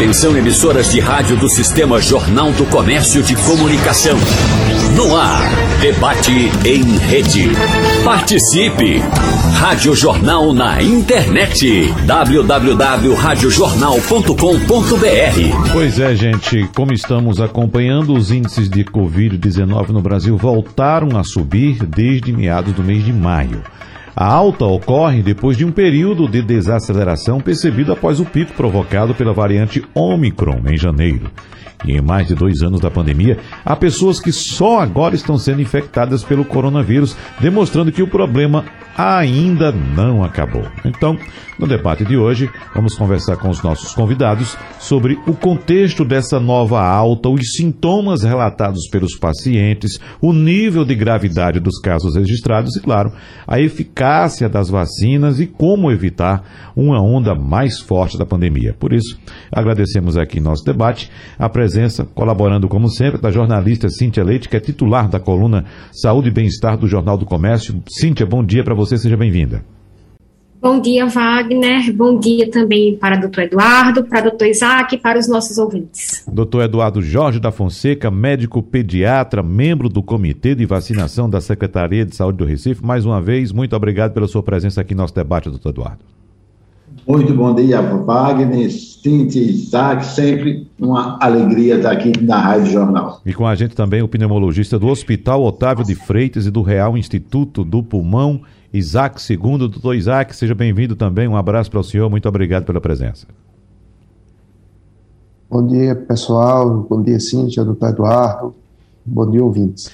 Atenção emissoras de rádio do Sistema Jornal do Comércio de Comunicação. No ar, debate em rede. Participe! Rádio Jornal na internet. www.radiojornal.com.br Pois é, gente, como estamos acompanhando, os índices de Covid-19 no Brasil voltaram a subir desde meados do mês de maio. A alta ocorre depois de um período de desaceleração percebido após o pico provocado pela variante Omicron em janeiro. E em mais de dois anos da pandemia, há pessoas que só agora estão sendo infectadas pelo coronavírus, demonstrando que o problema ainda não acabou. Então, no debate de hoje, vamos conversar com os nossos convidados sobre o contexto dessa nova alta, os sintomas relatados pelos pacientes, o nível de gravidade dos casos registrados e, claro, a eficácia das vacinas e como evitar uma onda mais forte da pandemia. Por isso, agradecemos aqui nosso debate a presença, colaborando como sempre, da jornalista Cíntia Leite, que é titular da coluna Saúde e Bem-Estar do Jornal do Comércio. Cíntia, bom dia para você, seja bem-vinda. Bom dia, Wagner. Bom dia também para o doutor Eduardo, para o doutor Isaac e para os nossos ouvintes. Doutor Eduardo Jorge da Fonseca, médico pediatra, membro do Comitê de Vacinação da Secretaria de Saúde do Recife. Mais uma vez, muito obrigado pela sua presença aqui no nosso debate, doutor Eduardo. Muito bom dia, Wagner, Cintia, Isaac, sempre uma alegria estar aqui na Rádio Jornal. E com a gente também o pneumologista do Hospital Otávio de Freitas e do Real Instituto do Pulmão, Isaac Segundo. Doutor Isaac, seja bem-vindo também. Um abraço para o senhor, muito obrigado pela presença. Bom dia, pessoal. Bom dia, Cíntia, doutor Eduardo. Bom dia, ouvintes.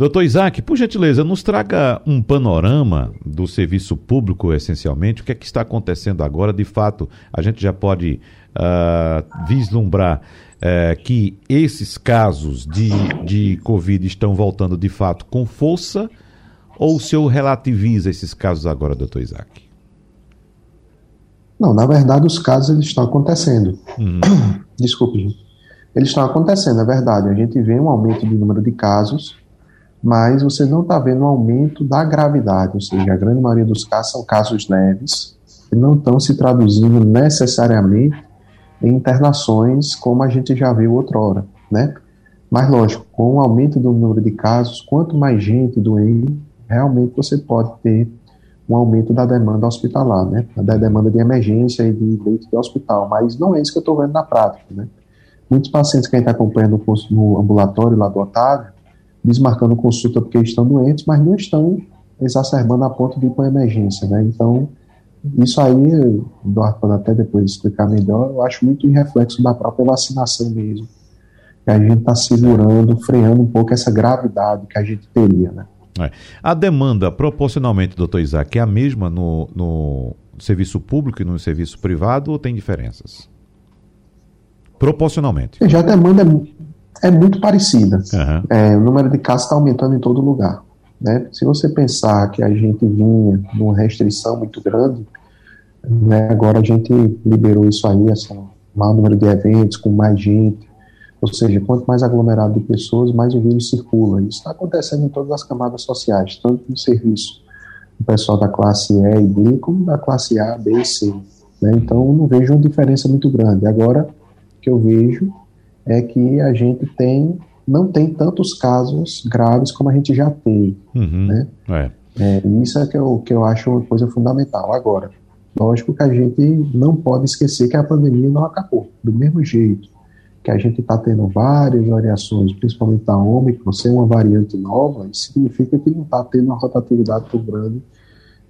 Doutor Isaac, por gentileza, nos traga um panorama do serviço público, essencialmente. O que é que está acontecendo agora? De fato, a gente já pode uh, vislumbrar uh, que esses casos de, de Covid estão voltando de fato com força ou o senhor relativiza esses casos agora, doutor Isaac? Não, na verdade, os casos eles estão acontecendo. Uhum. Desculpe, gente. Eles estão acontecendo, é verdade. A gente vê um aumento de número de casos mas você não está vendo um aumento da gravidade, ou seja, a grande maioria dos casos são casos leves e não estão se traduzindo necessariamente em internações como a gente já viu outrora, né? Mas lógico, com o aumento do número de casos, quanto mais gente doente, realmente você pode ter um aumento da demanda hospitalar, né? Da demanda de emergência e de leito de hospital, mas não é isso que eu estou vendo na prática, né? Muitos pacientes que a gente está acompanhando no ambulatório lá do Otávio, desmarcando consulta porque estão doentes, mas não estão exacerbando a ponto de ir para emergência, né? Então, isso aí, o Eduardo pode até depois explicar melhor, eu acho muito em reflexo da própria vacinação mesmo. Que a gente está segurando, freando um pouco essa gravidade que a gente teria, né? É. A demanda, proporcionalmente, doutor Isaac, é a mesma no, no serviço público e no serviço privado ou tem diferenças? Proporcionalmente. Já a demanda é é muito parecida. Uhum. É, o número de casos está aumentando em todo lugar. Né? Se você pensar que a gente vinha numa restrição muito grande, né, agora a gente liberou isso aí, esse maior número de eventos, com mais gente, ou seja, quanto mais aglomerado de pessoas, mais o vírus circula. Isso está acontecendo em todas as camadas sociais, tanto no serviço do pessoal da classe E e B, como da classe A, B e C. Né? Então, não vejo uma diferença muito grande. Agora, que eu vejo é que a gente tem não tem tantos casos graves como a gente já teve, uhum, né? É. É, isso é que eu, que eu acho uma coisa fundamental. Agora, lógico que a gente não pode esquecer que a pandemia não acabou. Do mesmo jeito que a gente está tendo várias variações, principalmente a Ômicron, ser uma variante nova, isso significa que não está tendo uma rotatividade tão grande,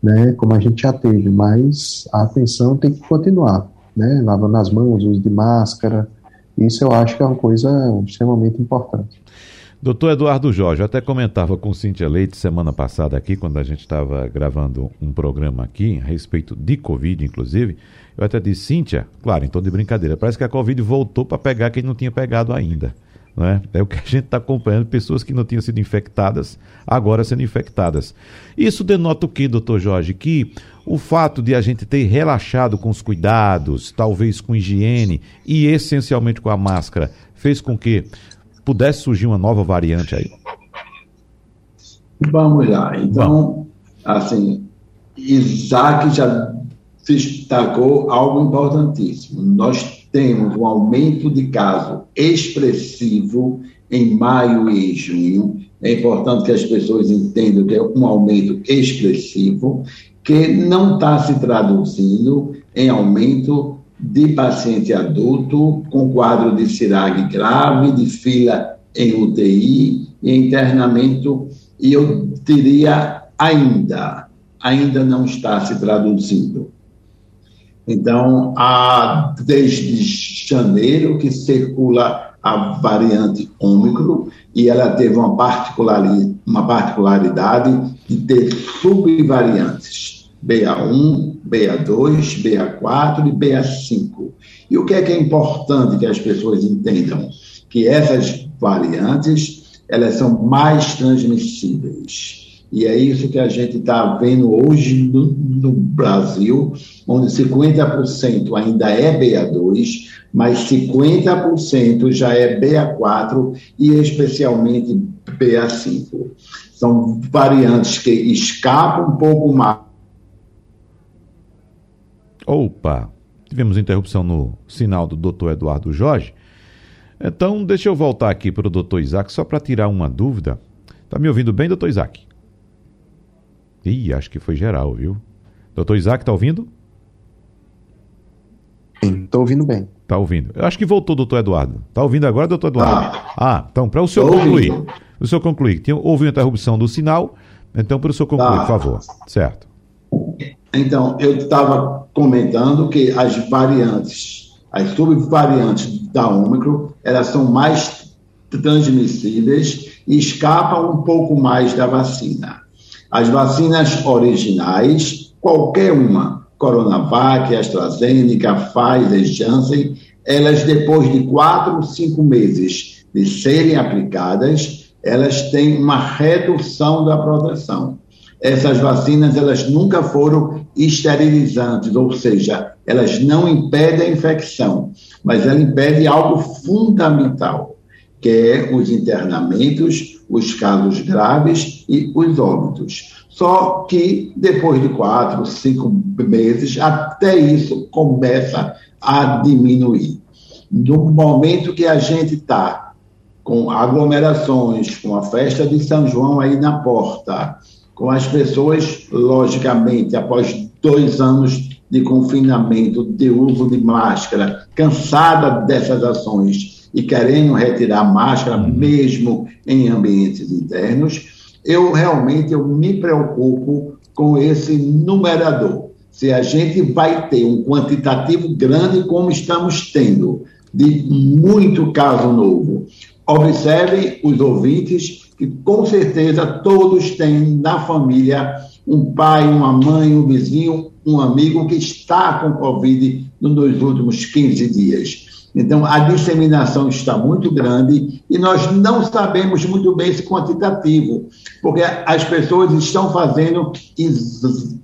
né, como a gente já teve. Mas a atenção tem que continuar, né, lavando as mãos, uso de máscara, isso eu acho que é uma coisa extremamente importante. Doutor Eduardo Jorge, eu até comentava com Cíntia Leite semana passada aqui, quando a gente estava gravando um programa aqui a respeito de Covid, inclusive. Eu até disse, Cíntia, claro, tom de brincadeira, parece que a Covid voltou para pegar quem não tinha pegado ainda. Não é? é o que a gente está acompanhando, pessoas que não tinham sido infectadas, agora sendo infectadas. Isso denota o que, doutor Jorge? Que o fato de a gente ter relaxado com os cuidados, talvez com higiene e essencialmente com a máscara, fez com que pudesse surgir uma nova variante aí? Vamos lá. Então, assim, Isaac já destacou algo importantíssimo. Nós temos um aumento de caso expressivo em maio e junho. É importante que as pessoas entendam que é um aumento expressivo, que não está se traduzindo em aumento de paciente adulto com quadro de CIRAG grave, de fila em UTI e internamento, e eu diria ainda, ainda não está se traduzindo. Então, há desde janeiro que circula a variante Ômicron e ela teve uma particularidade, uma particularidade de ter subvariantes BA1, BA2, BA4 e BA5. E o que é que é importante que as pessoas entendam? Que essas variantes, elas são mais transmissíveis. E é isso que a gente está vendo hoje no, no, Brasil, onde 50% ainda é BA2, mas 50% já é BA4 e especialmente BA5. São variantes que escapam um pouco mais. Opa! Tivemos interrupção no sinal do Dr. Eduardo Jorge. Então, deixa eu voltar aqui para o doutor Isaac, só para tirar uma dúvida. Está me ouvindo bem, doutor Isaac? Ih, acho que foi geral, viu? Doutor Isaac, tá ouvindo? Sim, tô ouvindo bem. Tá ouvindo. Eu acho que voltou, doutor Eduardo. Tá ouvindo agora, doutor Eduardo? Ah, ah então, para o senhor tô concluir. Ouvindo. O senhor concluir. Tinha, houve uma interrupção do sinal, então para o senhor concluir, tá. por favor. Certo. Então, eu estava comentando que as variantes, as subvariantes da Ômicron, elas são mais transmissíveis e escapam um pouco mais da vacina. As vacinas originais, qualquer uma, Coronavac, AstraZeneca, Pfizer, Janssen, elas depois de quatro, cinco meses de serem aplicadas, elas têm uma redução da proteção. Essas vacinas, elas nunca foram esterilizantes, ou seja, elas não impedem a infecção, mas ela impede algo fundamental, que é os internamentos, os casos graves e os óbitos. Só que depois de quatro, cinco meses, até isso começa a diminuir. No momento que a gente está com aglomerações, com a festa de São João aí na porta, com as pessoas, logicamente, após dois anos de confinamento, de uso de máscara, cansada dessas ações, e querendo retirar máscara, uhum. mesmo em ambientes internos, eu realmente eu me preocupo com esse numerador. Se a gente vai ter um quantitativo grande, como estamos tendo, de muito caso novo, observem os ouvintes que com certeza todos têm na família um pai, uma mãe, um vizinho, um amigo que está com Covid nos últimos 15 dias. Então, a disseminação está muito grande e nós não sabemos muito bem esse quantitativo, porque as pessoas estão fazendo ex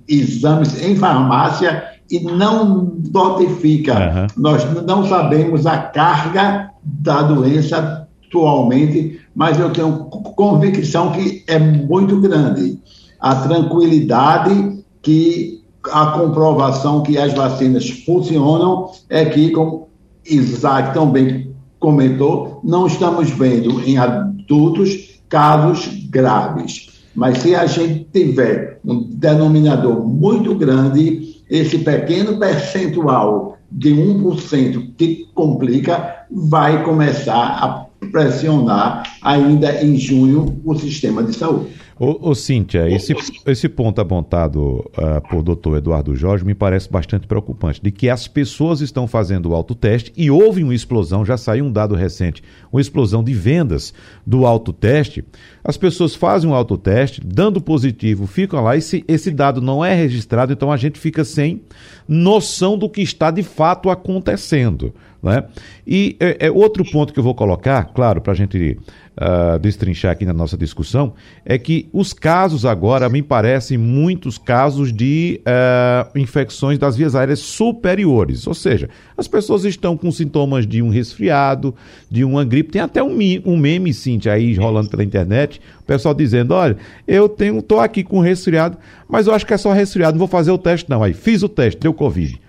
exames em farmácia e não notifica. Uhum. Nós não sabemos a carga da doença atualmente, mas eu tenho convicção que é muito grande. A tranquilidade que a comprovação que as vacinas funcionam é que, como Isaac também comentou, não estamos vendo em adultos casos graves. Mas se a gente tiver um denominador muito grande, esse pequeno percentual de 1% que complica vai começar a pressionar ainda em junho o sistema de saúde. Ô, ô Cíntia, esse, esse ponto apontado uh, por doutor Eduardo Jorge me parece bastante preocupante, de que as pessoas estão fazendo o autoteste e houve uma explosão, já saiu um dado recente, uma explosão de vendas do autoteste. As pessoas fazem o um autoteste, dando positivo, ficam lá, e esse, esse dado não é registrado, então a gente fica sem noção do que está de fato acontecendo. Né? E é, é outro ponto que eu vou colocar, claro, para a gente uh, destrinchar aqui na nossa discussão, é que os casos agora me parecem muitos casos de uh, infecções das vias aéreas superiores. Ou seja, as pessoas estão com sintomas de um resfriado, de uma gripe. Tem até um, um meme, Cintia, aí rolando pela internet, o pessoal dizendo: olha, eu tenho, tô aqui com resfriado, mas eu acho que é só resfriado, não vou fazer o teste, não. Aí fiz o teste, deu Covid.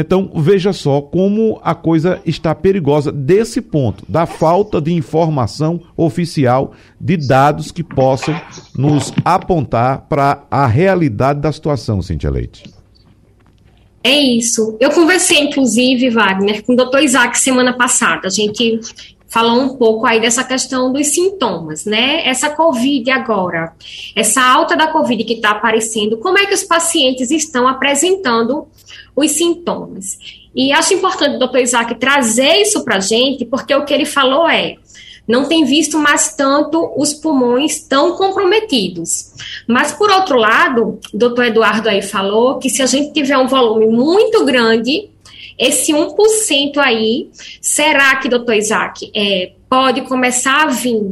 Então, veja só como a coisa está perigosa desse ponto, da falta de informação oficial de dados que possam nos apontar para a realidade da situação, Cintia Leite. É isso. Eu conversei, inclusive, Wagner, com o doutor Isaac semana passada. A gente falou um pouco aí dessa questão dos sintomas, né? Essa Covid agora, essa alta da Covid que está aparecendo, como é que os pacientes estão apresentando os sintomas? E acho importante o doutor Isaac trazer isso para a gente, porque o que ele falou é, não tem visto mais tanto os pulmões tão comprometidos. Mas, por outro lado, o doutor Eduardo aí falou que se a gente tiver um volume muito grande esse 1% aí, será que, doutor Isaac, é, pode começar a vir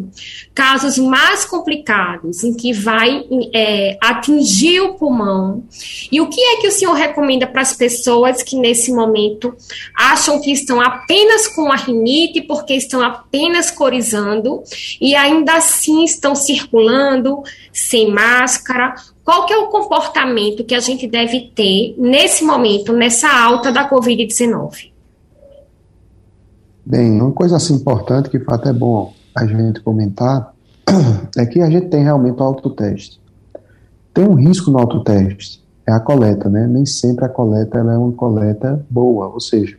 casos mais complicados, em que vai é, atingir o pulmão? E o que é que o senhor recomenda para as pessoas que, nesse momento, acham que estão apenas com a rinite, porque estão apenas corizando, e ainda assim estão circulando sem máscara? Qual que é o comportamento que a gente deve ter nesse momento, nessa alta da Covid-19? Bem, uma coisa assim importante que até é bom a gente comentar é que a gente tem realmente o autoteste. Tem um risco no autoteste, é a coleta, né? Nem sempre a coleta ela é uma coleta boa, ou seja,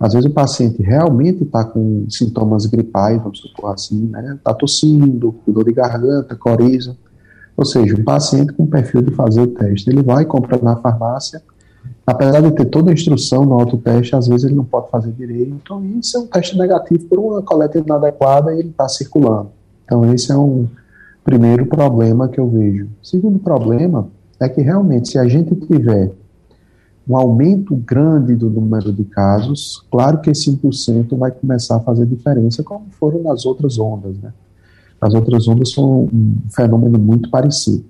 às vezes o paciente realmente está com sintomas gripais, vamos supor assim, né? Está tossindo, dor de garganta, coriza, ou seja, um paciente com perfil de fazer o teste, ele vai comprar na farmácia, apesar de ter toda a instrução no autoteste, às vezes ele não pode fazer direito, então isso é um teste negativo por uma coleta inadequada e ele está circulando. Então esse é um primeiro problema que eu vejo. Segundo problema é que realmente se a gente tiver um aumento grande do número de casos, claro que esse 1% vai começar a fazer diferença, como foram nas outras ondas, né? As outras ondas são um fenômeno muito parecido.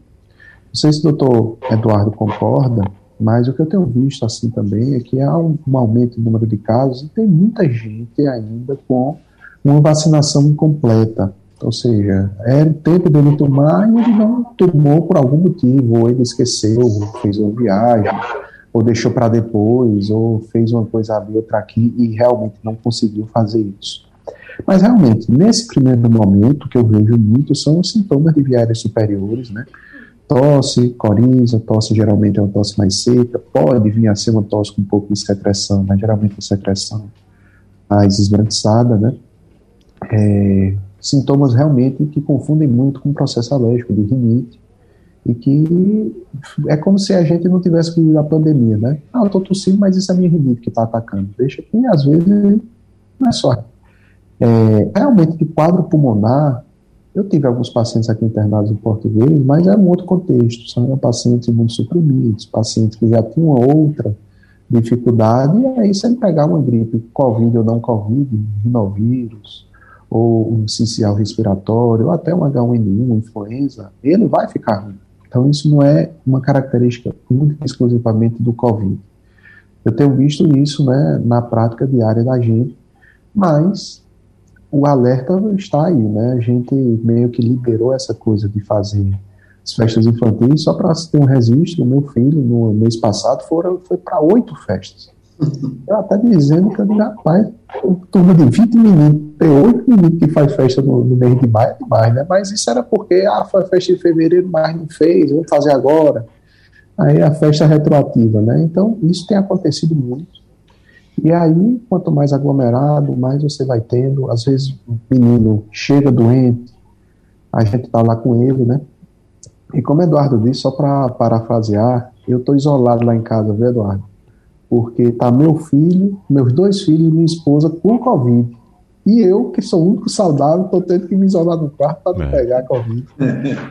Não sei se o doutor Eduardo concorda, mas o que eu tenho visto assim também é que há um, um aumento no número de casos e tem muita gente ainda com uma vacinação incompleta. Ou seja, era o tempo dele tomar e ele não tomou por algum motivo, ou ele esqueceu, ou fez uma viagem, ou deixou para depois, ou fez uma coisa ali, outra aqui, e realmente não conseguiu fazer isso. Mas realmente, nesse primeiro momento, que eu vejo muito são os sintomas de viárias superiores, né? Tosse, coriza, tosse geralmente é uma tosse mais seca, pode vir a ser uma tosse com um pouco de secreção, mas geralmente a secreção mais esbranquiçada, né? É, sintomas realmente que confundem muito com o processo alérgico de rinite e que é como se a gente não tivesse vivido a pandemia, né? Ah, eu estou tossindo, mas isso é a minha rinite que está atacando. Deixa que às vezes não é só é, realmente, de quadro pulmonar, eu tive alguns pacientes aqui internados em português, mas é um outro contexto. São pacientes imunossuprimidos, pacientes que já tinham outra dificuldade, e aí se ele pegar uma gripe Covid ou não Covid, rinovírus, ou um sincial respiratório, ou até um H1N1, influenza, ele vai ficar ruim. Então isso não é uma característica única exclusivamente do Covid. Eu tenho visto isso né, na prática diária da gente, mas o alerta está aí, né? A gente meio que liberou essa coisa de fazer as festas infantis, só para ter um registro, meu filho, no mês passado, foram, foi para oito festas. Eu até dizendo que eu digo, rapaz, turma de 20 meninos, tem oito meninos que faz festa no, no mês de maio, é demais, né? Mas isso era porque, ah, foi festa de fevereiro, mas não fez, vamos fazer agora. Aí a festa retroativa, né? Então, isso tem acontecido muito. E aí, quanto mais aglomerado, mais você vai tendo. Às vezes o menino chega doente, a gente está lá com ele, né? E como Eduardo disse, só para parafrasear, eu estou isolado lá em casa, viu, Eduardo? Porque tá meu filho, meus dois filhos e minha esposa com Covid. E eu, que sou o único saudável, estou tendo que me isolar no quarto para não é. pegar Covid.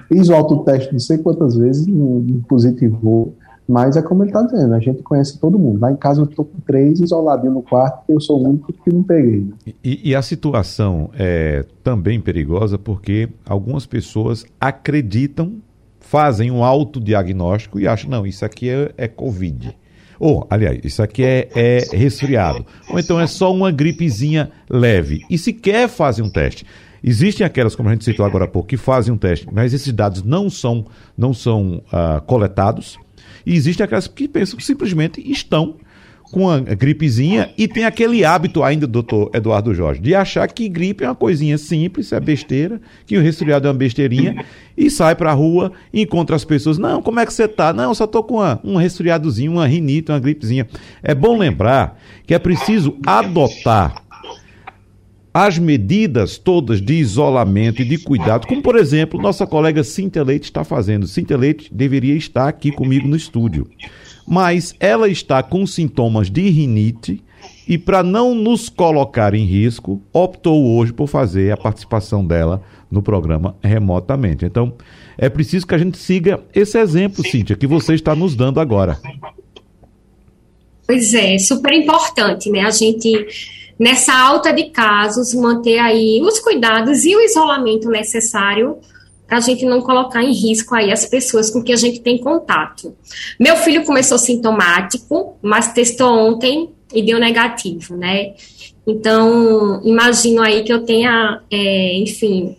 Fiz o autoteste não sei quantas vezes, não, não positivou. Mas é como ele está dizendo, a gente conhece todo mundo. Lá em casa eu estou com três isoladinhos no quarto, eu sou o único que não peguei. Né? E, e, a situação é também perigosa porque algumas pessoas acreditam, fazem um autodiagnóstico e acham, não, isso aqui é, é Covid. Ou, aliás, isso aqui é, é resfriado. Ou então é só uma gripezinha leve. E sequer fazem um teste. Existem aquelas, como a gente citou agora há pouco, que fazem um teste, mas esses dados não são, não são uh, coletados e existem aquelas que pensam que simplesmente estão com a gripezinha e tem aquele hábito ainda, doutor Eduardo Jorge, de achar que gripe é uma coisinha simples, é besteira, que o resfriado é uma besteirinha, e sai pra rua, encontra as pessoas, não, como é que você tá? Não, só tô com uma, um resfriadozinho, uma rinite, uma gripezinha. É bom lembrar que é preciso adotar as medidas todas de isolamento e de cuidado, como por exemplo, nossa colega Cíntia Leite está fazendo. Cíntia Leite deveria estar aqui comigo no estúdio mas ela está com sintomas de rinite e, para não nos colocar em risco, optou hoje por fazer a participação dela no programa remotamente. Então, é preciso que a gente siga esse exemplo, Cíntia, que você está nos dando agora. Pois é, super importante, né? A gente, nessa alta de casos, manter aí os cuidados e o isolamento necessário para a gente não colocar em risco aí as pessoas com que a gente tem contato. Meu filho começou sintomático, mas testou ontem e deu negativo, né? Então, imagino aí que eu tenha, é, enfim,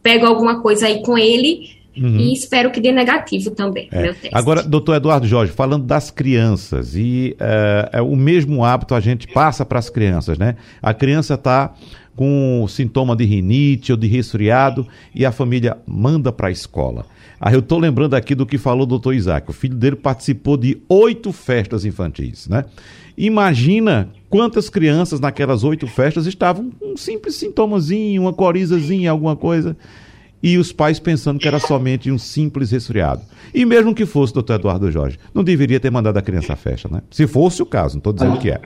pego alguma coisa aí com ele Uhum. E espero que dê negativo também. É. Agora, doutor Eduardo Jorge, falando das crianças, e é, é o mesmo hábito a gente passa para as crianças, né? A criança está com sintoma de rinite ou de resfriado e a família manda para a escola. Aí eu estou lembrando aqui do que falou o doutor Isaac. O filho dele participou de oito festas infantis, né? Imagina quantas crianças naquelas oito festas estavam com um simples sintomazinho, uma corizazinha, alguma coisa e os pais pensando que era somente um simples resfriado. E mesmo que fosse, doutor Eduardo Jorge, não deveria ter mandado a criança à festa, né? Se fosse o caso, não estou dizendo que é.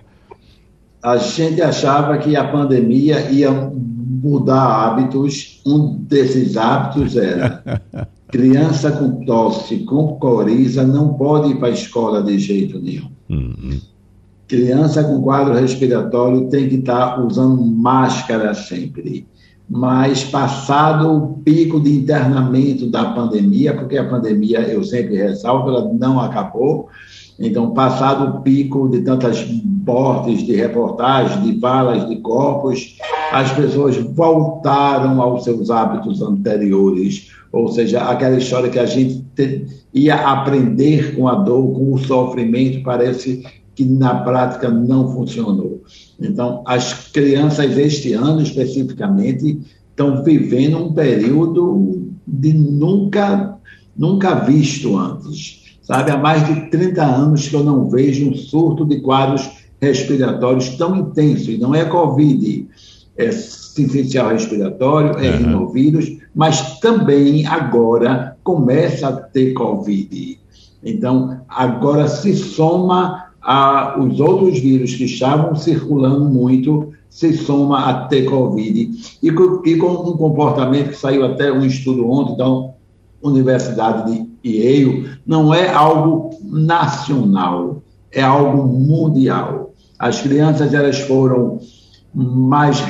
A gente achava que a pandemia ia mudar hábitos. Um desses hábitos era criança com tosse, com coriza, não pode ir para a escola de jeito nenhum. Uhum. Criança com quadro respiratório tem que estar usando máscara sempre mas passado o pico de internamento da pandemia, porque a pandemia, eu sempre ressalto, ela não acabou, então, passado o pico de tantas mortes, de reportagens, de valas, de corpos, as pessoas voltaram aos seus hábitos anteriores, ou seja, aquela história que a gente ia aprender com a dor, com o sofrimento, parece que na prática não funcionou. Então, as crianças este ano especificamente estão vivendo um período de nunca nunca visto antes. Sabe, há mais de 30 anos que eu não vejo um surto de quadros respiratórios tão intenso, e não é Covid, é sincicial respiratório, é uhum. rinovírus, mas também agora começa a ter Covid. Então, agora se soma a, os outros vírus que estavam circulando muito, se soma a ter Covid. E, e com um comportamento que saiu até um estudo ontem da Universidade de Yale, não é algo nacional, é algo mundial. As crianças elas foram mais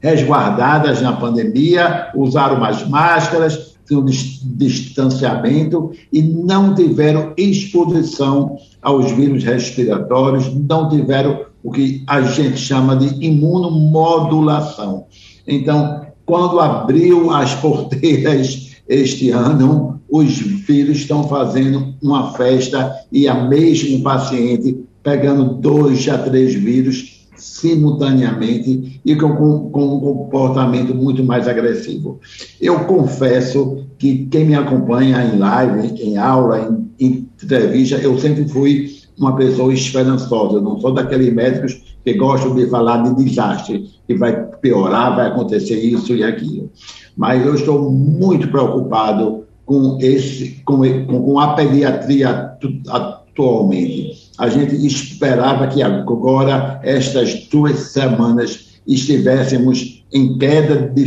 resguardadas na pandemia, usaram mais máscaras, tinham distanciamento e não tiveram exposição aos vírus respiratórios, não tiveram o que a gente chama de imunomodulação. Então, quando abriu as porteiras este ano, os vírus estão fazendo uma festa e a mesmo paciente pegando dois a três vírus simultaneamente e com, com, um comportamento muito mais agressivo. Eu confesso que quem me acompanha em live, em aula, em, entrevista, eu sempre fui uma pessoa esperançosa, não sou daqueles médicos que gostam de falar de desastre, que vai piorar, vai acontecer isso e aquilo. Mas eu estou muito preocupado com, esse, com, com a pediatria atualmente a gente esperava que agora, estas duas semanas, estivéssemos em queda de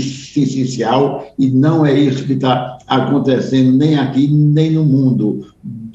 e não é isso que está acontecendo nem aqui, nem no mundo.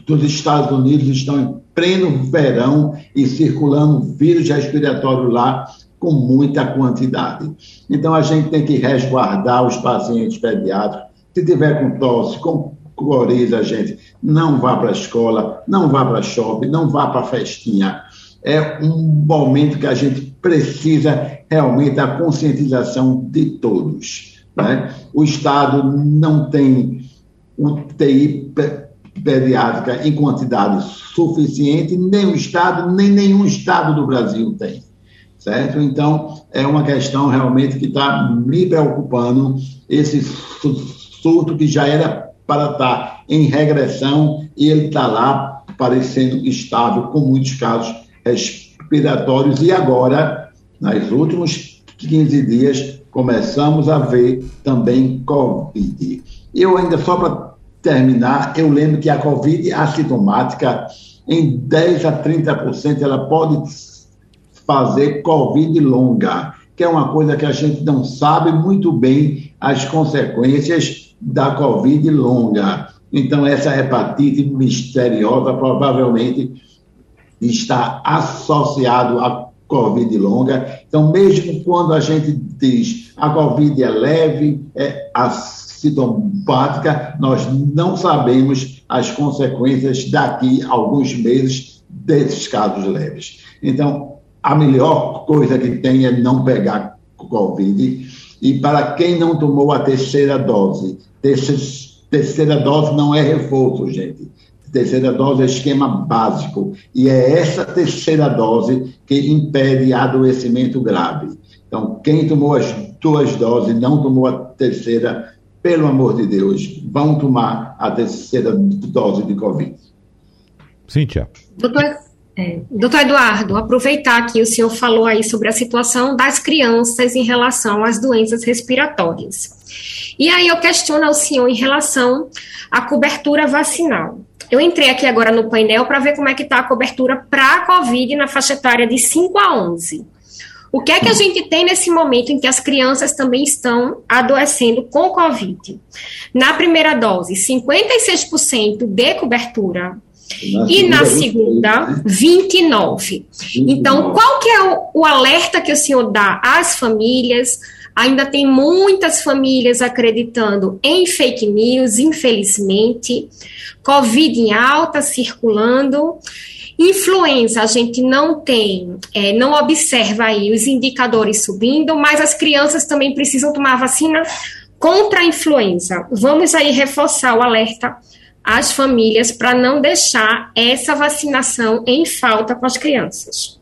Os Estados Unidos estão em pleno verão e circulando vírus respiratório lá com muita quantidade. Então, a gente tem que resguardar os pacientes pediátricos. Se tiver com tosse, com coriza, gente, não vá para a escola, não vá para shopping, não vá para festinha. É um momento que a gente precisa realmente da conscientização de todos. Né? O Estado não tem UTI pediátrica em quantidade suficiente, nem o Estado, nem nenhum Estado do Brasil tem. Certo? Então, é uma questão realmente que está me preocupando, esse surto que já era para estar em regressão e ele está lá parecendo estável, com muitos casos respiratórios, e agora, nos últimos 15 dias, começamos a ver também Covid. Eu ainda, só para terminar, eu lembro que a Covid assintomática, em 10 a 30%, ela pode fazer Covid longa, que é uma coisa que a gente não sabe muito bem as consequências da Covid longa. Então, essa hepatite misteriosa provavelmente está associado à Covid longa. Então, mesmo quando a gente diz a Covid é leve, é assintomática, nós não sabemos as consequências daqui a alguns meses desses casos leves. Então, a melhor coisa que tem é não pegar Covid. E para quem não tomou a terceira dose, terceira dose não é reforço, gente. Terceira dose é esquema básico. E é essa terceira dose que impede adoecimento grave. Então, quem tomou as duas doses, não tomou a terceira, pelo amor de Deus, vão tomar a terceira dose de Covid. Cíntia. Doutor, é, doutor Eduardo, aproveitar que o senhor falou aí sobre a situação das crianças em relação às doenças respiratórias. E aí eu questiono ao senhor em relação à cobertura vacinal. Eu entrei aqui agora no painel para ver como é que está a cobertura para a Covid na faixa etária de 5 a 11. O que é que a gente tem nesse momento em que as crianças também estão adoecendo com Covid? Na primeira dose, 56% de cobertura. Na e na segunda, 29. Então, qual que é o, o alerta que o senhor dá às famílias? Ainda tem muitas famílias acreditando em fake news, infelizmente. Covid em alta circulando. Influenza, a gente não tem, é, não observa aí os indicadores subindo, mas as crianças também precisam tomar vacina contra a influenza. Vamos aí reforçar o alerta às famílias para não deixar essa vacinação em falta com as crianças.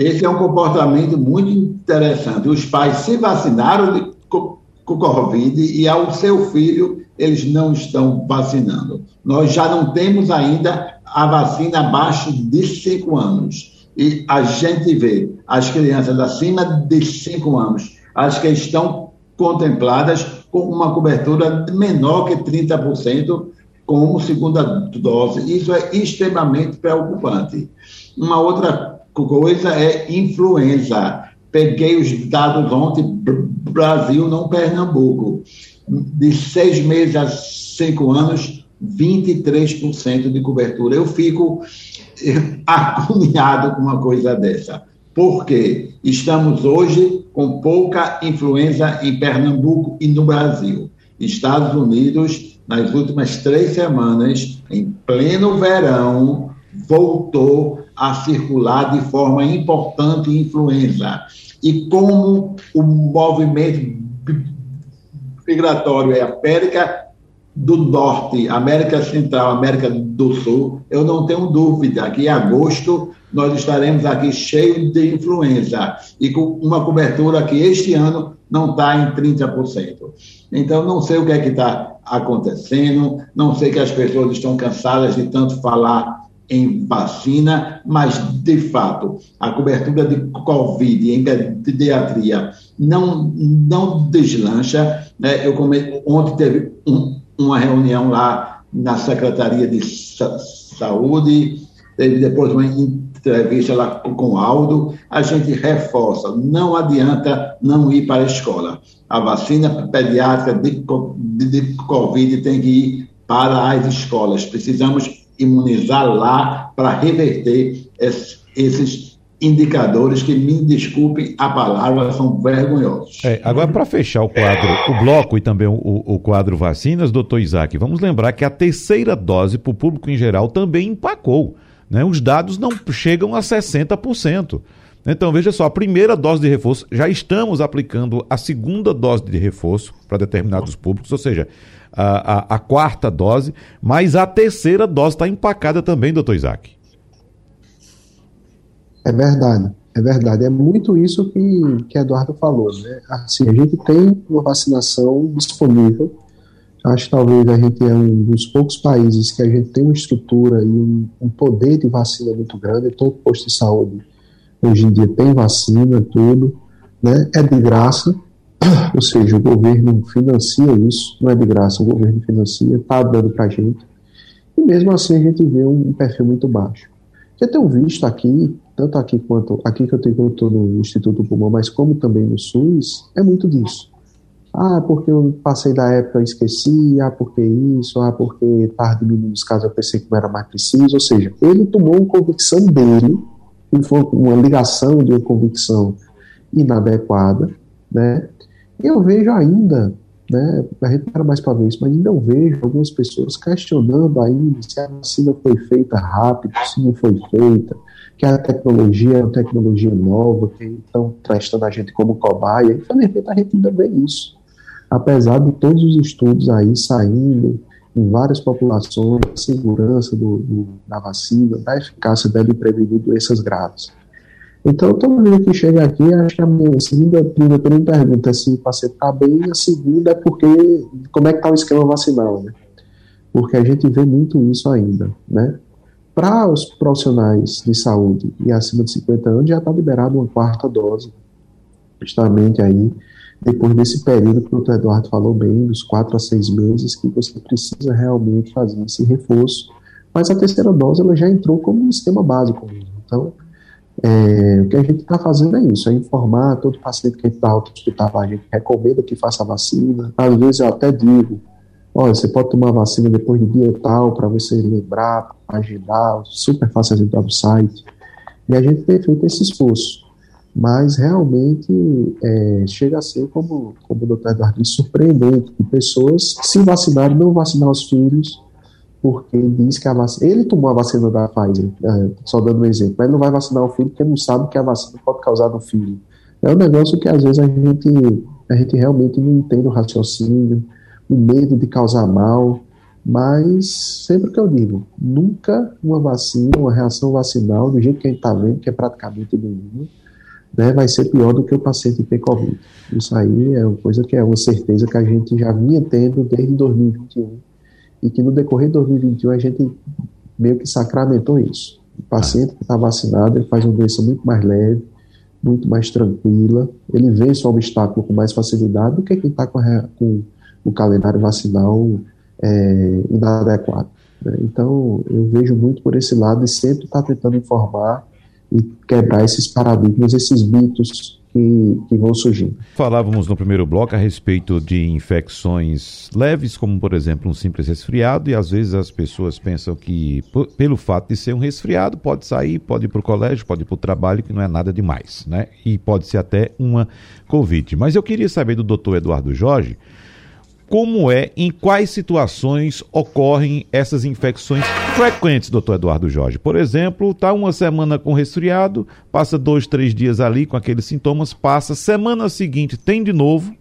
Esse é um comportamento muito interessante. Os pais se vacinaram com Covid e ao seu filho eles não estão vacinando. Nós já não temos ainda a vacina abaixo de 5 anos. E a gente vê as crianças acima de 5 anos, as que estão contempladas com uma cobertura menor que 30%, como segunda dose. Isso é extremamente preocupante. Uma outra coisa é influenza. Peguei os dados ontem, Brasil, não Pernambuco. De seis meses a cinco anos, 23% de cobertura. Eu fico agoniado com uma coisa dessa. Porque estamos hoje com pouca influenza em Pernambuco e no Brasil. Estados Unidos, nas últimas três semanas, em pleno verão, voltou a circular de forma importante influenza. E como o movimento migratório é América do Norte, América Central, América do Sul, eu não tenho dúvida que em agosto nós estaremos aqui cheios de influenza e com uma cobertura que este ano não está em 30%. Então, não sei o que é que está acontecendo, não sei que as pessoas estão cansadas de tanto falar em vacina, mas, de fato, a cobertura de Covid em pediatria não, não deslancha. Né? Eu come... Ontem teve um, uma reunião lá na Secretaria de Saúde, teve depois uma entrevista lá com o Aldo, a gente reforça, não adianta não ir para a escola. A vacina pediátrica de, de, de Covid tem que ir para as escolas. Precisamos imunizar lá para reverter esses indicadores que, me desculpem a palavra, são vergonhosos. É, agora, para fechar o quadro, o bloco e também o, o quadro vacinas, doutor Isaac, vamos lembrar que a terceira dose para o público em geral também empacou. Né? Os dados não chegam a 60%. Então, veja só, a primeira dose de reforço, já estamos aplicando a segunda dose de reforço para determinados públicos, ou seja, a, a, a quarta dose, mas a terceira dose está empacada também, doutor Isaac. É verdade, é verdade. É muito isso que, que Eduardo falou. Né? Assim, a gente tem uma vacinação disponível. Acho que talvez a gente é um dos poucos países que a gente tem uma estrutura e um, um poder de vacina muito grande. Todo posto de saúde hoje em dia tem vacina, tudo. Né? É de graça, ou seja, o governo financia isso, não é de graça, o governo financia, está dando para a gente. E mesmo assim a gente vê um perfil muito baixo. Já tenho visto aqui, tanto aqui quanto aqui que eu tenho estou no Instituto Pulmão, mas como também no SUS, é muito disso. Ah, porque eu passei da época e esqueci, ah, porque isso, ah, porque estava diminuindo os casos, eu pensei que não era mais preciso. Ou seja, ele tomou uma convicção dele, e foi uma ligação de uma convicção inadequada, né? Eu vejo ainda, né, a gente não mais para ver isso, mas ainda eu vejo algumas pessoas questionando ainda se a vacina foi feita rápido, se não foi feita, que a tecnologia é uma tecnologia nova, que estão testando a gente como cobaia. Infelizmente a gente ainda vê isso. Apesar de todos os estudos aí saindo em várias populações, segurança do, do, da vacina, da eficácia deve prevenir doenças graves. Então, todo mundo que chega aqui, acho que a minha segunda pergunta me pergunta se o paciente está bem, a segunda é porque, como é que está o esquema vacinal, né? Porque a gente vê muito isso ainda, né? Para os profissionais de saúde e acima de 50 anos, já está liberado uma quarta dose, justamente aí, depois desse período que o Eduardo falou bem, dos quatro a seis meses, que você precisa realmente fazer esse reforço. Mas a terceira dose, ela já entrou como um esquema básico. Então, é, o que a gente está fazendo é isso, é informar todo paciente que está hospital, a gente recomenda que faça a vacina. Às vezes eu até digo, olha, você pode tomar vacina depois de dia tal, para você lembrar, agendar, super fácil entrar no site. E a gente tem feito esse esforço. Mas realmente é, chega a ser, como, como o doutor Eduardo disse, surpreendente, que pessoas se vacinarem, não vacinar os filhos, porque diz que a vacina. Ele tomou a vacina da Pfizer, é, só dando um exemplo, mas não vai vacinar o filho porque não sabe que a vacina pode causar no filho. É um negócio que às vezes a gente, a gente realmente não entende o raciocínio, o medo de causar mal, mas sempre que eu digo, nunca uma vacina, uma reação vacinal, do jeito que a gente está vendo, que é praticamente nenhuma, né, vai ser pior do que o paciente ter Covid. Isso aí é uma coisa que é uma certeza que a gente já vinha tendo desde 2021 e que no decorrer de 2021 a gente meio que sacramentou isso. O paciente que está vacinado, ele faz uma doença muito mais leve, muito mais tranquila, ele vence o obstáculo com mais facilidade do que quem está com, com, o calendário vacinal é, inadequado. Né? Então, eu vejo muito por esse lado e sempre está tentando informar e quebrar esses paradigmas, esses mitos que, que, vão surgindo. Falávamos no primeiro bloco a respeito de infecções leves, como por exemplo um simples resfriado, e às vezes as pessoas pensam que, pelo fato de ser um resfriado, pode sair, pode ir para o colégio, pode ir para o trabalho, que não é nada demais, né? E pode ser até uma Covid. Mas eu queria saber do doutor Eduardo Jorge como é, em quais situações ocorrem essas infecções frequentes, doutor Eduardo Jorge. Por exemplo, está uma semana com resfriado, passa dois, três dias ali com aqueles sintomas, passa, semana seguinte tem de novo,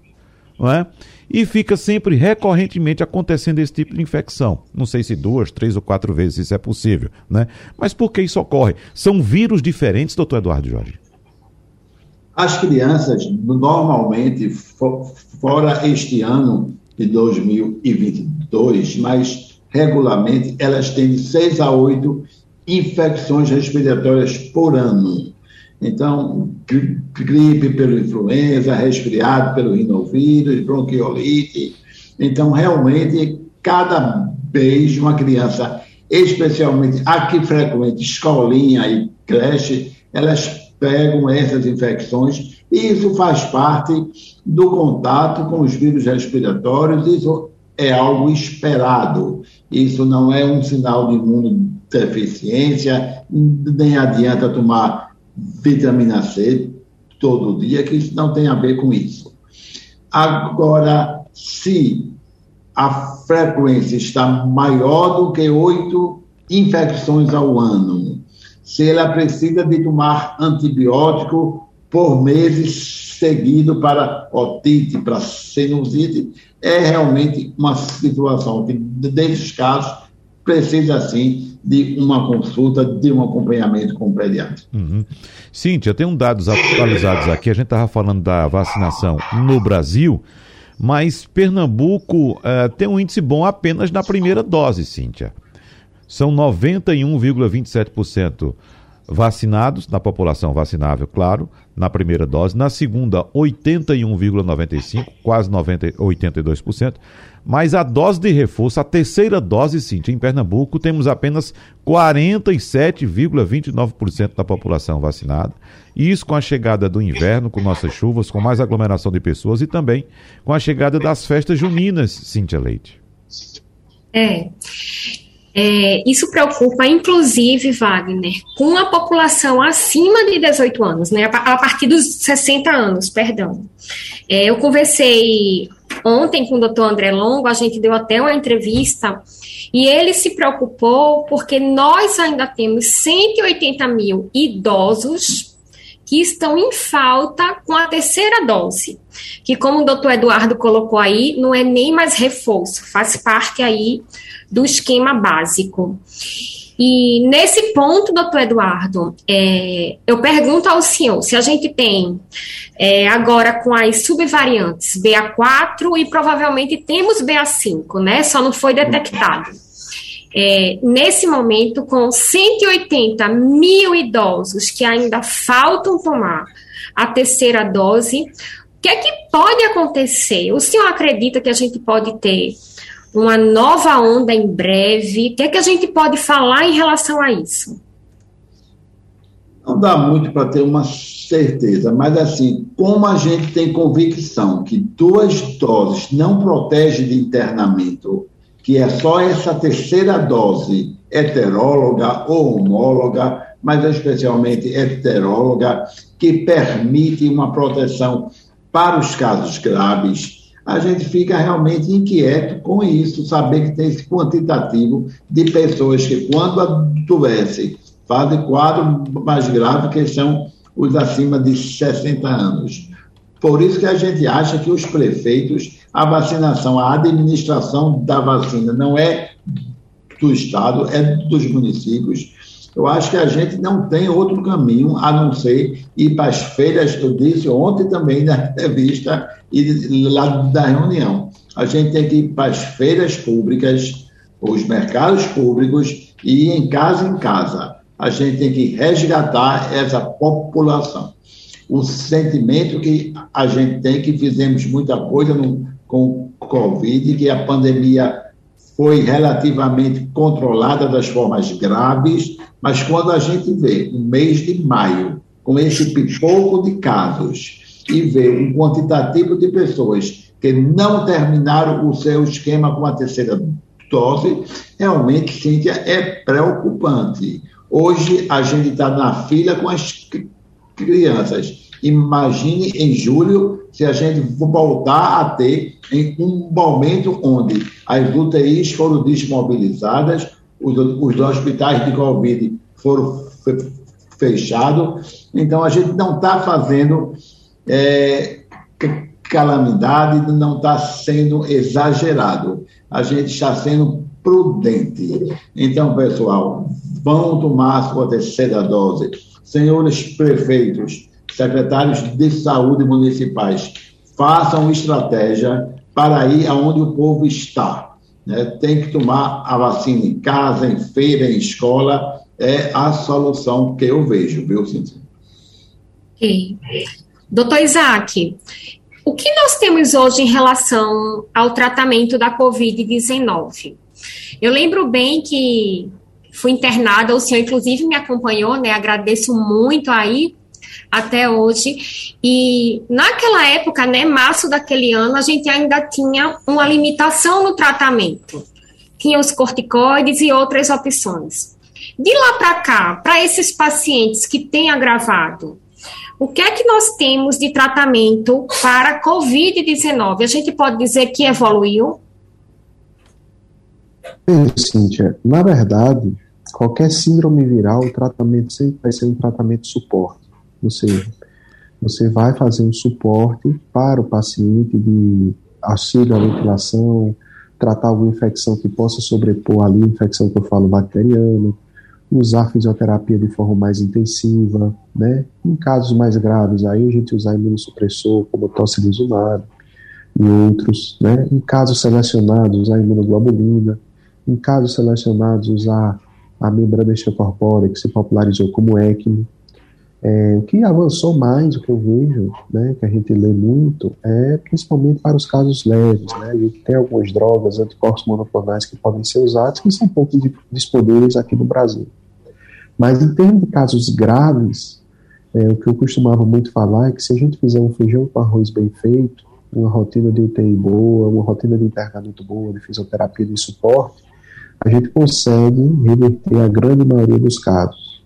não é? E fica sempre recorrentemente acontecendo esse tipo de infecção. Não sei se duas, três ou quatro vezes isso é possível, né? Mas por que isso ocorre? São vírus diferentes, doutor Eduardo Jorge? As crianças, normalmente, fora este ano, de 2022, mas regularmente elas têm 6 a 8 infecções respiratórias por ano. Então, gripe pelo influenza, resfriado pelo rinovírus, bronquiolite. Então, realmente, cada vez uma criança, especialmente a que frequenta escolinha e creche, elas pegam essas infecções e isso faz parte do contato com os vírus respiratórios, isso é algo esperado. Isso não é um sinal de imunodeficiência, nem adianta tomar vitamina C todo dia, que isso não tem a ver com isso. Agora, se a frequência está maior do que oito infecções ao ano, se ela precisa de tomar antibiótico por meses seguido para otite, para sinusite, é realmente uma situação que, desses casos, precisa sim de uma consulta, de um acompanhamento com o pediatra. Uhum. Cíntia, tem um dados atualizados aqui, a gente estava falando da vacinação no Brasil, mas Pernambuco uh, tem um índice bom apenas na primeira dose, Cíntia. São 91,27% vacinados, na população vacinável, claro, na primeira dose. Na segunda, 81,95%, quase 90, 82%. Mas a dose de reforço, a terceira dose, sim, em Pernambuco, temos apenas 47,29% da população vacinada. Isso com a chegada do inverno, com nossas chuvas, com mais aglomeração de pessoas e também com a chegada das festas juninas, Cíntia Leite. É. É, isso preocupa, inclusive, Wagner, com a população acima de 18 anos, né, a partir dos 60 anos, perdão. É, eu conversei ontem com o doutor André Longo, a gente deu até uma entrevista, e ele se preocupou porque nós ainda temos 180 mil idosos que estão em falta com a terceira dose, que como o doutor Eduardo colocou aí, não é nem mais reforço, faz parte aí do esquema básico. E nesse ponto, doutor Eduardo, é, eu pergunto ao senhor se a gente tem é, agora com as subvariantes BA4 e provavelmente temos BA5, né? Só não foi detectado. É, nesse momento, com 180 mil idosos que ainda faltam tomar a terceira dose, o que é que pode acontecer? O senhor acredita que a gente pode ter uma nova onda em breve? O que é que a gente pode falar em relação a isso? Não dá muito para ter uma certeza, mas assim, como a gente tem convicção que duas doses não protegem de internamento, que é só essa terceira dose heteróloga ou homóloga, mas especialmente heteróloga, que permite uma proteção para os casos graves, a gente fica realmente inquieto com isso, saber que tem esse quantitativo de pessoas que, quando adoecem, fazem quadro mais grave, que são os acima de 60 anos. Por isso que a gente acha que os prefeitos, a vacinação, a administração da vacina não é do Estado, é dos municípios. Eu acho que a gente não tem outro caminho a não ser ir para as feiras, eu disse ontem também na revista e lá da reunião. A gente tem que ir para as feiras públicas, os mercados públicos e ir em casa em casa. A gente tem que resgatar essa população. O sentimento que a gente tem que fizemos muita coisa no, com o Covid, que a pandemia foi relativamente controlada das formas graves, mas quando a gente vê o mês de maio, com esse pipoco de casos, e vê um quantitativo de pessoas que não terminaram o seu esquema com a terceira dose, realmente, Cíntia, é preocupante. Hoje a gente está na fila com as crianças. Imagine em julho se a gente voltar a ter em um momento onde as UTIs foram desmobilizadas, os, os hospitais de Covid foram fechados, então a gente não está fazendo é, calamidade, não está sendo exagerado, a gente está sendo prudente. Então, pessoal, vão tomar a sua terceira dose. Senhores prefeitos, secretários de saúde municipais, façam estratégia para ir aonde o povo está. Né? Tem que tomar a vacina em casa, em feira, em escola, é a solução que eu vejo, viu, Cintia? Ok. Doutor Isaac, o que nós temos hoje em relação ao tratamento da Covid-19? Eu lembro bem que fui internada, o senhor inclusive me acompanhou, né? Agradeço muito aí até hoje. E naquela época, né, março daquele ano, a gente ainda tinha uma limitação no tratamento. Tinha os corticoides e outras opções. De lá para cá, para esses pacientes que têm agravado, o que é que nós temos de tratamento para COVID-19? A gente pode dizer que evoluiu? Cíntia, na verdade, qualquer síndrome viral, o tratamento sempre vai ser um tratamento suporte. Ou seja, você vai fazer um suporte para o paciente de auxílio à ventilação, tratar alguma infecção que possa sobrepor ali, infecção que eu falo bacteriana, usar fisioterapia de forma mais intensiva, né? Em casos mais graves, aí a gente usar imunossupressor, como tocilizumab e outros, né? Em casos selecionados, usar imunoglobulina. Em casos selecionados, usar a membrana extracorpórea, que se popularizou como ECMO. É, o que avançou mais, o que eu vejo, né, que a gente lê muito, é principalmente para os casos leves. Né, a gente tem algumas drogas, anticorpos monoclonais que podem ser usados, que são pouco disponíveis aqui no Brasil. Mas em termos de casos graves, é, o que eu costumava muito falar é que se a gente fizer um feijão com arroz bem feito, uma rotina de UTI boa, uma rotina de internamento boa, de fisioterapia de suporte, a gente consegue reverter a grande maioria dos casos.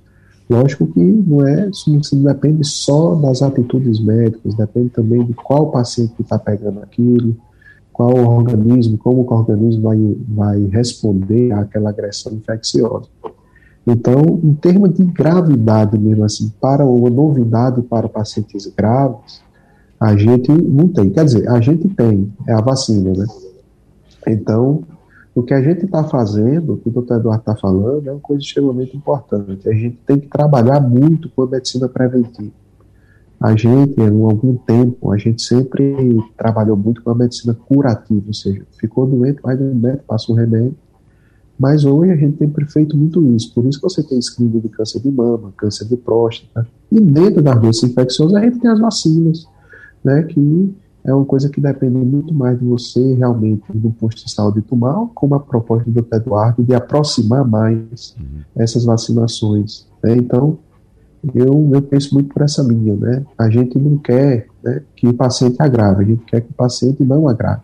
Lógico que não é, isso não depende só das atitudes médicas, depende também de qual paciente está pegando aquilo, qual organismo, como o organismo vai, vai responder àquela agressão infecciosa. Então, em termos de gravidade mesmo assim, para uma novidade para pacientes graves, a gente não tem. Quer dizer, a gente tem, é a vacina, né? Então, o que a gente está fazendo, o que o doutor Eduardo está falando, é uma coisa extremamente importante. A gente tem que trabalhar muito com a medicina preventiva. A gente, em algum tempo, a gente sempre trabalhou muito com a medicina curativa, ou seja, ficou doente, vai do médico, passa um remédio, mas hoje a gente tem feito muito isso. Por isso que você tem screening de câncer de mama, câncer de próstata. E dentro das doenças infecciosas a gente tem as vacinas, né, que é uma coisa que depende muito mais de você realmente do posto de saúde tomar, como a proposta do Dr. Eduardo de aproximar mais uhum. essas vacinações. Né? Então, eu, eu penso muito por essa linha. Né? A gente não quer né, que o paciente agrave, a gente quer que o paciente não agrave.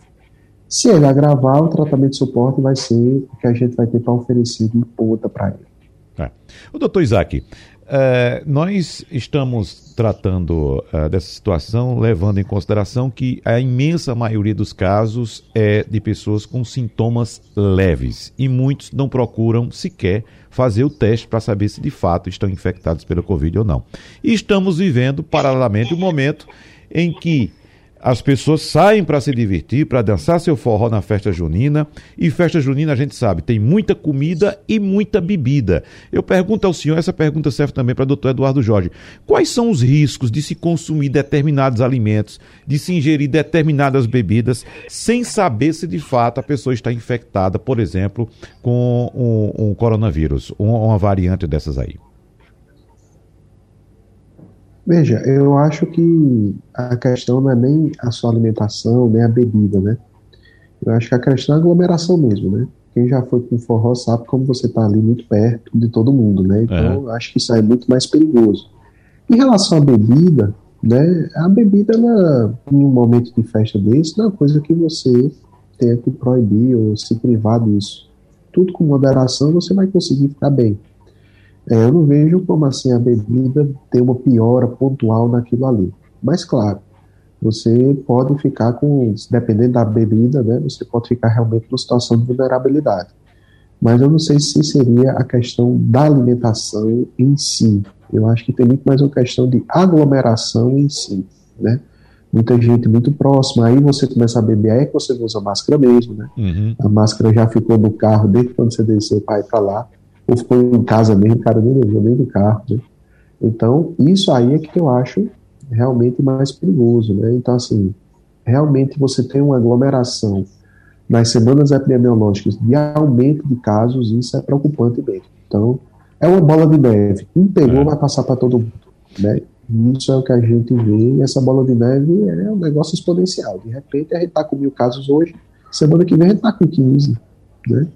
Se ele agravar, o tratamento de suporte vai ser o que a gente vai ter para oferecer de ponta para ele. É. O doutor Isaac, é, nós estamos tratando é, dessa situação levando em consideração que a imensa maioria dos casos é de pessoas com sintomas leves e muitos não procuram sequer fazer o teste para saber se de fato estão infectados pela Covid ou não. E estamos vivendo paralelamente um momento em que as pessoas saem para se divertir, para dançar seu forró na festa junina. E festa junina, a gente sabe, tem muita comida e muita bebida. Eu pergunto ao senhor, essa pergunta serve também para o doutor Eduardo Jorge. Quais são os riscos de se consumir determinados alimentos, de se ingerir determinadas bebidas, sem saber se de fato a pessoa está infectada, por exemplo, com um, um coronavírus, uma variante dessas aí? Veja, eu acho que a questão não é nem a sua alimentação, nem a bebida, né? Eu acho que a questão é a aglomeração mesmo, né? Quem já foi com forró sabe como você está ali muito perto de todo mundo, né? Então, é. eu acho que isso aí é muito mais perigoso. Em relação à bebida, né? A bebida, ela, em um momento de festa desse, não é uma coisa que você tenha que proibir ou se privar disso. Tudo com moderação você vai conseguir ficar bem. É, eu não vejo como assim a bebida tem uma piora pontual naquilo ali. Mas claro, você pode ficar com, dependendo da bebida, né, você pode ficar realmente numa situação de vulnerabilidade. Mas eu não sei se seria a questão da alimentação em si. Eu acho que tem muito mais uma questão de aglomeração em si, né? Muita gente muito próxima, aí você começa a beber, aí é que você usa máscara mesmo, né? Uhum. A máscara já ficou no carro desde quando você desceu para ir para lá ou ficou em casa mesmo, o cara nem levou nem do carro, né? Então, isso aí é que eu acho realmente mais perigoso, né? Então, assim, realmente você tem uma aglomeração nas semanas epidemiológicas de aumento de casos, isso é preocupante mesmo. Então, é uma bola de neve. Um pegou, é. vai passar para todo mundo, né? Isso é o que a gente vê, e essa bola de neve é um negócio exponencial. De repente, a gente está com mil casos hoje, semana que vem a gente está com 15, né?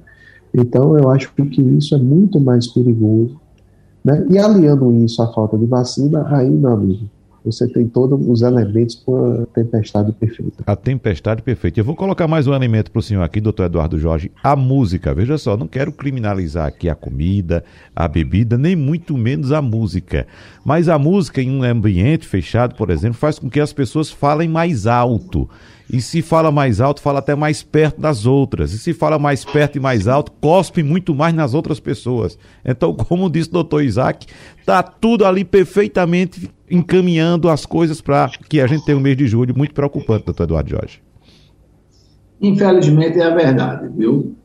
Então, eu acho que isso é muito mais perigoso. Né? E aliando isso à falta de vacina, aí, meu amigo, você tem todos os elementos para uma tempestade perfeita. A tempestade perfeita. Eu vou colocar mais um elemento para o senhor aqui, doutor Eduardo Jorge. A música. Veja só, não quero criminalizar aqui a comida, a bebida, nem muito menos a música. Mas a música em um ambiente fechado, por exemplo, faz com que as pessoas falem mais alto. E se fala mais alto, fala até mais perto das outras. E se fala mais perto e mais alto, cospe muito mais nas outras pessoas. Então, como disse o doutor Isaac, tá tudo ali perfeitamente encaminhando as coisas para que a gente tenha um mês de julho muito preocupante, doutor Eduardo Jorge. Infelizmente é a verdade, viu?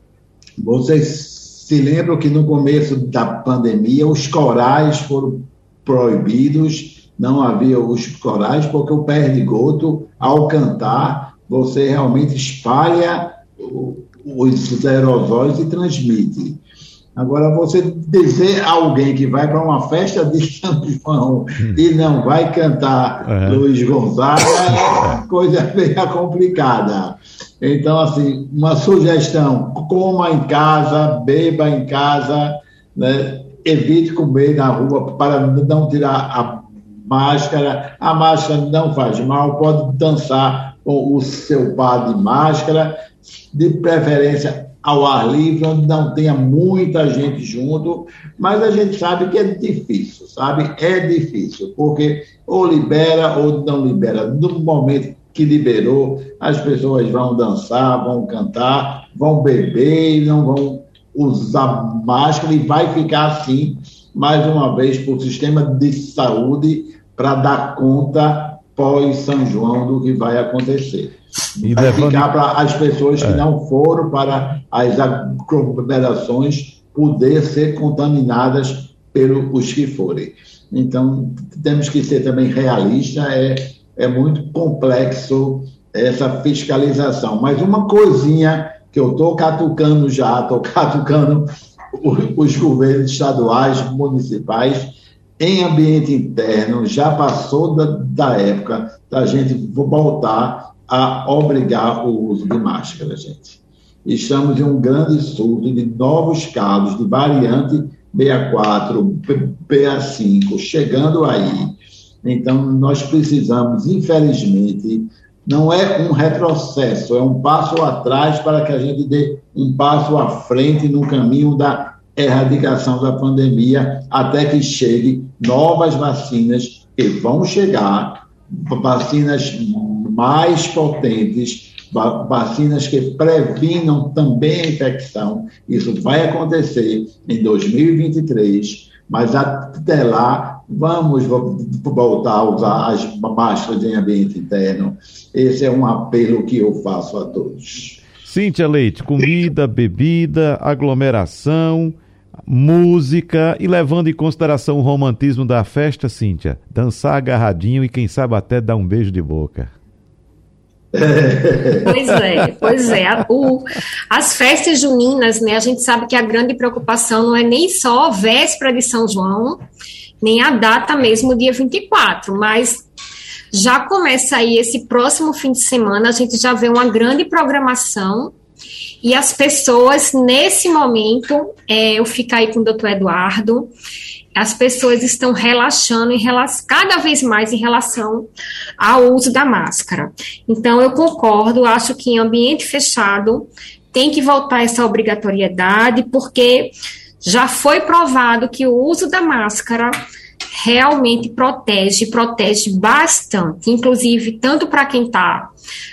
Vocês se lembram que no começo da pandemia os corais foram proibidos, não havia os corais, porque o perdigoto, ao cantar, você realmente espalha os aerosóis e transmite. Agora, você dizer a alguém que vai para uma festa de São João e não vai cantar é. Luiz Gonzaga é coisa bem complicada. Então, assim, uma sugestão: coma em casa, beba em casa, né? evite comer na rua para não tirar a máscara. A máscara não faz mal, pode dançar com o seu par de máscara, de preferência ao ar livre, onde não tenha muita gente junto, mas a gente sabe que é difícil, sabe? É difícil, porque ou libera ou não libera. No momento que liberou, as pessoas vão dançar, vão cantar, vão beber, não vão usar máscara e vai ficar assim, mais uma vez, para o sistema de saúde, para dar conta pós-São João do que vai acontecer. E vai ficar para as pessoas que é. não foram para as aglomerações poder ser contaminadas pelos que forem. Então, temos que ser também realistas, é, é muito complexo essa fiscalização. Mas uma coisinha que eu estou catucando já, estou catucando os governos estaduais, municipais, em ambiente interno, já passou da, da época da gente voltar a obrigar o uso de máscara, gente. Estamos em um grande surto de novos casos de variante BA4, BA5, chegando aí. Então, nós precisamos, infelizmente, não é um retrocesso, é um passo atrás para que a gente dê um passo à frente no caminho da erradicação da pandemia, até que chegue novas vacinas que vão chegar, vacinas mais potentes, vacinas que previnam também a infecção. Isso vai acontecer em 2023, mas até lá vamos voltar a usar as máscaras em ambiente interno. Esse é um apelo que eu faço a todos. Cíntia Leite, comida, bebida, aglomeração, música e levando em consideração o romantismo da festa, Cíntia, dançar agarradinho e quem sabe até dar um beijo de boca. Pois é, pois é. O, as festas juninas, né? A gente sabe que a grande preocupação não é nem só a véspera de São João, nem a data mesmo, dia 24, mas já começa aí esse próximo fim de semana, a gente já vê uma grande programação e as pessoas, nesse momento, é, eu fico aí com o doutor Eduardo, as pessoas estão relaxando em relação, cada vez mais em relação ao uso da máscara. Então, eu concordo, acho que em ambiente fechado tem que voltar essa obrigatoriedade, porque já foi provado que o uso da máscara realmente protege, protege bastante, inclusive tanto para quem está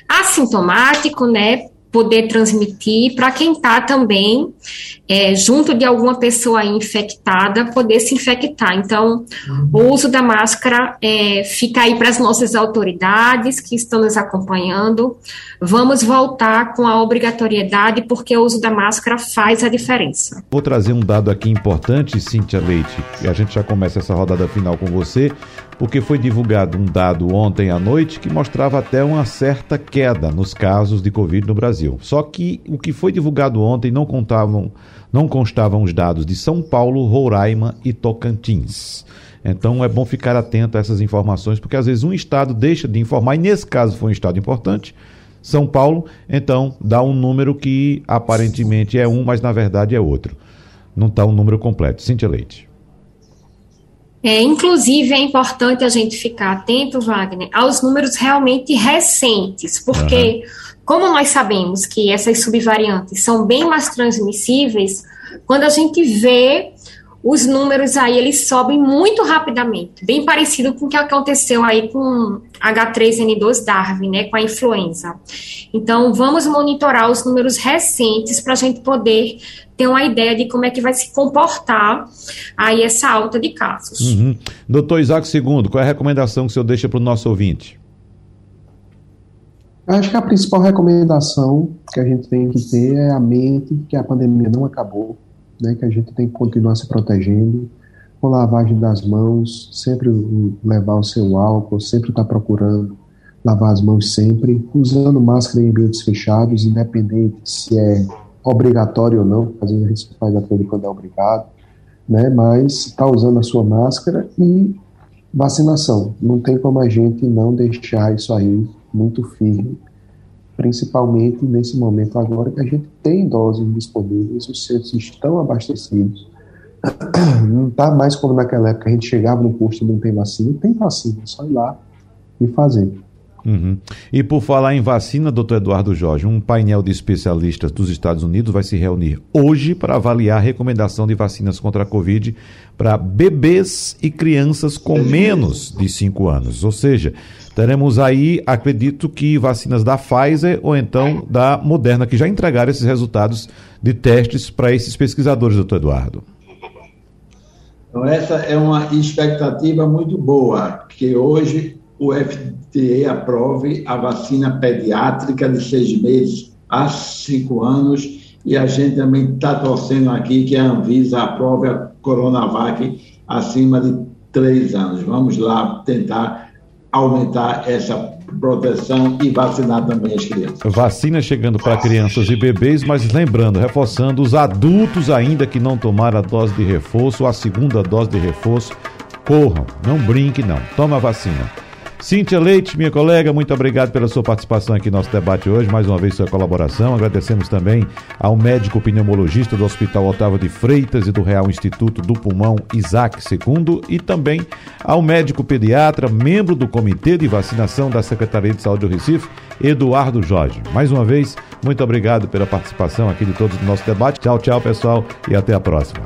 assintomático, né, poder transmitir, para quem está também é, junto de alguma pessoa infectada, poder se infectar. Então, o uso da máscara é, fica aí para as nossas autoridades que estão nos acompanhando. Vamos voltar com a obrigatoriedade, porque o uso da máscara faz a diferença. Vou trazer um dado aqui importante, Cíntia Leite, e a gente já começa essa rodada final com você porque foi divulgado um dado ontem à noite que mostrava até uma certa queda nos casos de Covid no Brasil. Só que o que foi divulgado ontem não contavam, não constavam os dados de São Paulo, Roraima e Tocantins. Então é bom ficar atento a essas informações, porque às vezes um estado deixa de informar, e nesse caso foi um estado importante, São Paulo, então dá um número que aparentemente é um, mas na verdade é outro. Não está um número completo. Cíntia Leite. É, inclusive, é importante a gente ficar atento, Wagner, aos números realmente recentes, porque, uhum. como nós sabemos que essas subvariantes são bem mais transmissíveis, quando a gente vê os números aí eles sobem muito rapidamente, bem parecido com o que aconteceu aí com H3N2 Darwin, né, com a influenza. Então, vamos monitorar os números recentes para a gente poder ter uma ideia de como é que vai se comportar aí essa alta de casos. Uhum. Doutor Isaac II, qual é a recomendação que o senhor deixa para o nosso ouvinte? Acho que a principal recomendação que a gente tem que ter é a mente que a pandemia não acabou, né, que a gente tem que continuar se protegendo, com lavagem das mãos, sempre levar o seu álcool, sempre estar tá procurando lavar as mãos sempre, usando máscara em ambientes fechados, independente se é obrigatório ou não, às vezes a gente faz aquilo quando é obrigado, né, mas está usando a sua máscara e vacinação. Não tem como a gente não deixar isso aí muito firme principalmente nesse momento agora que a gente tem doses disponíveis, os centros estão abastecidos. Não está mais como naquela época a gente chegava no posto e não tem vacina, tem vacina, é só ir lá e fazer. Uhum. E por falar em vacina, doutor Eduardo Jorge, um painel de especialistas dos Estados Unidos vai se reunir hoje para avaliar a recomendação de vacinas contra a Covid para bebês e crianças com menos de 5 anos. Ou seja, teremos aí, acredito que vacinas da Pfizer ou então da Moderna, que já entregaram esses resultados de testes para esses pesquisadores, doutor Eduardo. Então, essa é uma expectativa muito boa, que hoje o FDA aprove a vacina pediátrica de seis meses a cinco anos e a gente também está torcendo aqui que a Anvisa aprove a Coronavac acima de três anos. Vamos lá tentar aumentar essa proteção e vacinar também as crianças. Vacina chegando para crianças e bebês, mas lembrando, reforçando, os adultos ainda que não tomaram a dose de reforço, a segunda dose de reforço, corram, não brinque não, toma a vacina. Cíntia Leite, minha colega, muito obrigado pela sua participação aqui no nosso debate hoje, mais uma vez sua colaboração. Agradecemos também ao médico pneumologista do Hospital Otávio de Freitas e do Real Instituto do Pulmão, Isaac II, e também ao médico pediatra, membro do Comitê de Vacinação da Secretaria de Saúde do Recife, Eduardo Jorge. Mais uma vez, muito obrigado pela participação aqui de todos no nosso debate. Tchau, tchau, pessoal, e até a próxima.